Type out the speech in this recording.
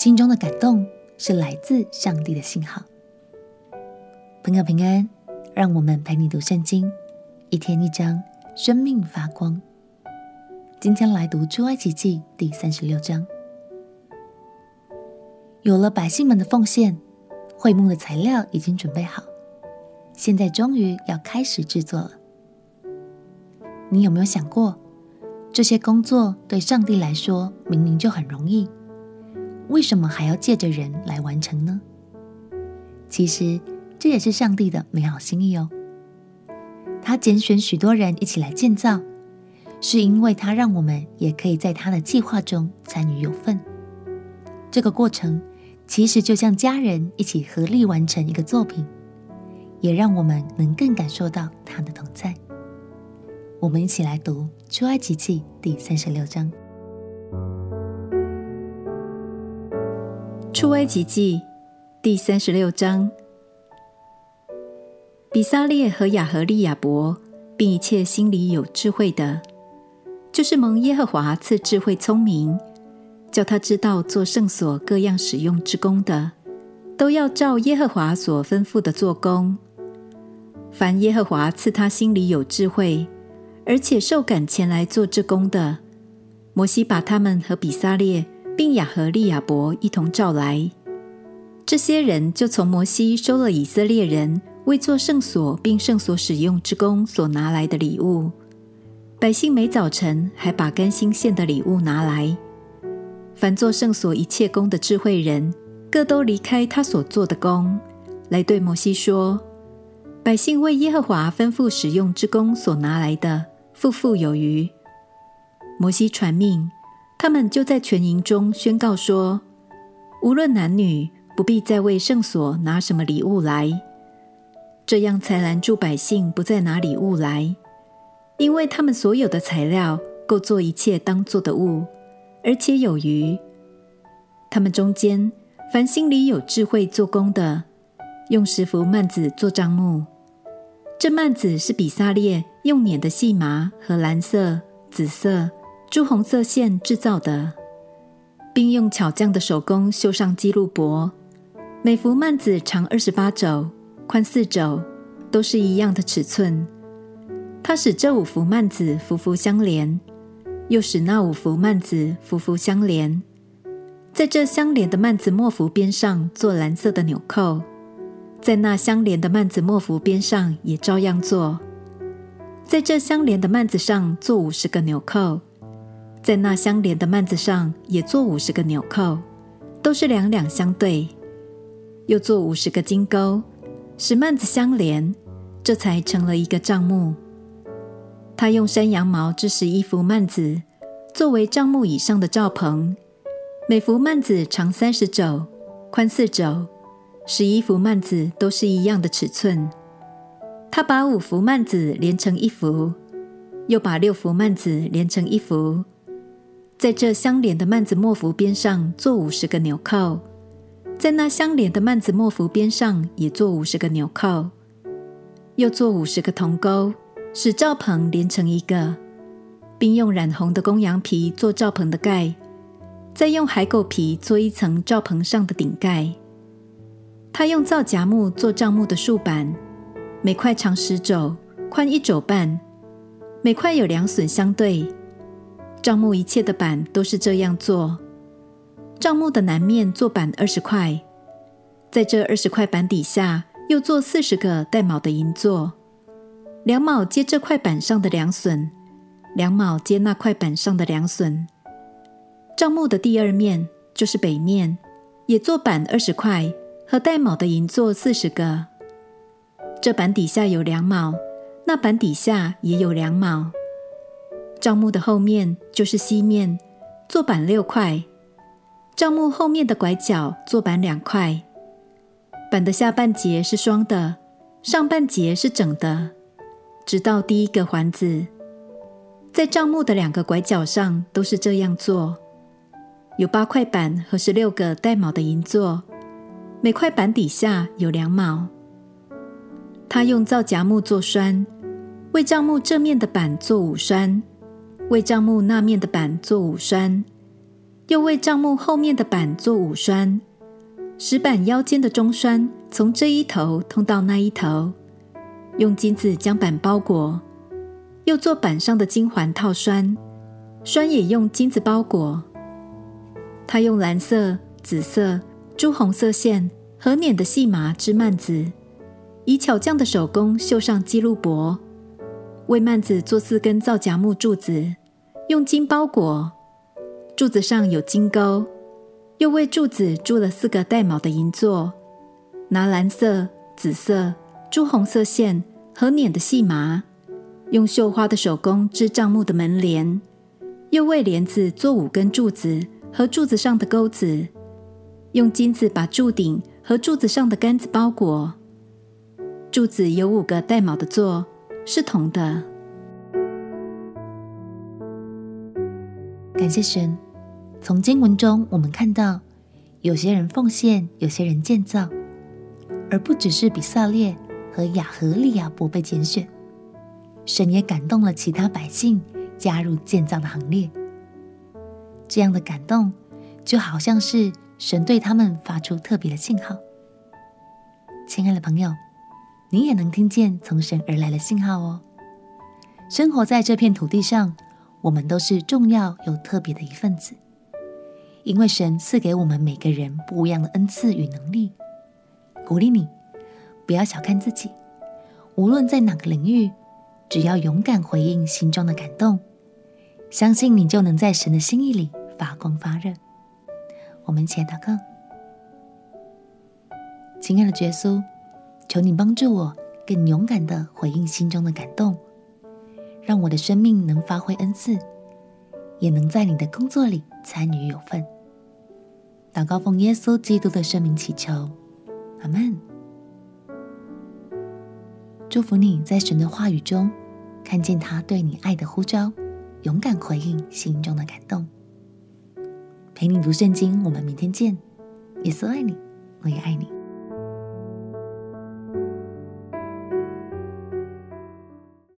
心中的感动是来自上帝的信号。朋友平安，让我们陪你读圣经，一天一章，生命发光。今天来读出埃及记第三十六章。有了百姓们的奉献，会幕的材料已经准备好，现在终于要开始制作了。你有没有想过，这些工作对上帝来说明明就很容易，为什么还要借着人来完成呢？其实这也是上帝的美好心意哦。他拣选许多人一起来建造，是因为他让我们也可以在他的计划中参与有份。这个过程其实就像家人一起合力完成一个作品，也让我们能更感受到他的同在。我们一起来读《出埃及记》第三十六章。《出埃及记》第三十六章。比撒列和亚何利亚伯，并一切心里有智慧的，就是蒙耶和华赐智慧聪明，叫他知道做圣所各样使用之工的，都要照耶和华所吩咐的做工。凡耶和华赐他心里有智慧，而且受感前来做这工的，摩西把他们和比撒列并亚和利亚伯一同召来，这些人就从摩西收了以色列人。为做圣所并圣所使用之工所拿来的礼物，百姓每早晨还把甘心献的礼物拿来。凡做圣所一切工的智慧人，各都离开他所做的工，来对摩西说：“百姓为耶和华吩咐使用之工所拿来的，富富有余。”摩西传命，他们就在全营中宣告说：“无论男女，不必再为圣所拿什么礼物来。”这样才拦住百姓不再拿礼物来，因为他们所有的材料够做一切当做的物，而且有余。他们中间凡心里有智慧做工的，用十幅幔子做帐幕。这幔子是比撒列用捻的细麻和蓝色、紫色、朱红色线制造的，并用巧匠的手工绣上基路伯。每幅幔子长二十八肘。宽四肘，都是一样的尺寸。它使这五幅幔子幅幅相连，又使那五幅幔子幅幅相连。在这相连的幔子末幅边上做蓝色的纽扣，在那相连的幔子末幅边上也照样做。在这相连的幔子上做五十个纽扣，在那相连的幔子上也做五十个纽扣，都是两两相对。又做五十个金钩。使幔子相连，这才成了一个帐幕。他用山羊毛织十一幅幔子，作为帐幕以上的罩棚。每幅幔子长三十肘，宽四肘，十一幅幔子都是一样的尺寸。他把五幅幔子连成一幅，又把六幅幔子连成一幅，在这相连的曼子末幅边上做五十个纽扣。在那相连的曼子末幅边上也做五十个纽扣，又做五十个铜钩，使罩棚连成一个，并用染红的公羊皮做罩棚的盖，再用海狗皮做一层罩棚上的顶盖。他用皂荚木做帐幕的竖板，每块长十肘，宽一肘半，每块有两榫相对。帐幕一切的板都是这样做。帐幕的南面做板二十块，在这二十块板底下又做四十个带卯的银座，两卯接这块板上的两榫，两卯接那块板上的两榫。帐幕的第二面就是北面，也做板二十块和带卯的银座四十个。这板底下有两卯，那板底下也有两卯。帐幕的后面就是西面，做板六块。帐幕后面的拐角做板两块，板的下半截是双的，上半截是整的，直到第一个环子。在帐幕的两个拐角上都是这样做，有八块板和十六个带卯的银座，每块板底下有两卯。他用皂荚木做栓，为帐幕正面的板做五栓，为帐幕那面的板做五栓。又为帐幕后面的板做五栓，使板腰间的中栓从这一头通到那一头，用金子将板包裹，又做板上的金环套栓，栓也用金子包裹。他用蓝色、紫色、朱红色线和捻的细麻织幔子，以巧匠的手工绣上基路帛，为幔子做四根皂荚木柱子，用金包裹。柱子上有金钩，又为柱子铸了四个带卯的银座，拿蓝色、紫色、朱红色线和捻的细麻，用绣花的手工织帐幕的门帘，又为帘子做五根柱子和柱子上的钩子，用金子把柱顶和柱子上的杆子包裹。柱子有五个带卯的座，是铜的。感谢神。从经文中，我们看到有些人奉献，有些人建造，而不只是比撒列和亚和利亚伯被拣选。神也感动了其他百姓，加入建造的行列。这样的感动，就好像是神对他们发出特别的信号。亲爱的朋友，你也能听见从神而来的信号哦。生活在这片土地上，我们都是重要又特别的一份子。因为神赐给我们每个人不一样的恩赐与能力，鼓励你不要小看自己。无论在哪个领域，只要勇敢回应心中的感动，相信你就能在神的心意里发光发热。我们一起祷告，亲爱的耶稣，求你帮助我更勇敢地回应心中的感动，让我的生命能发挥恩赐。也能在你的工作里参与有份。祷告奉耶稣基督的圣名祈求，阿门。祝福你在神的话语中看见他对你爱的呼召，勇敢回应心中的感动。陪你读圣经，我们明天见。耶稣爱你，我也爱你。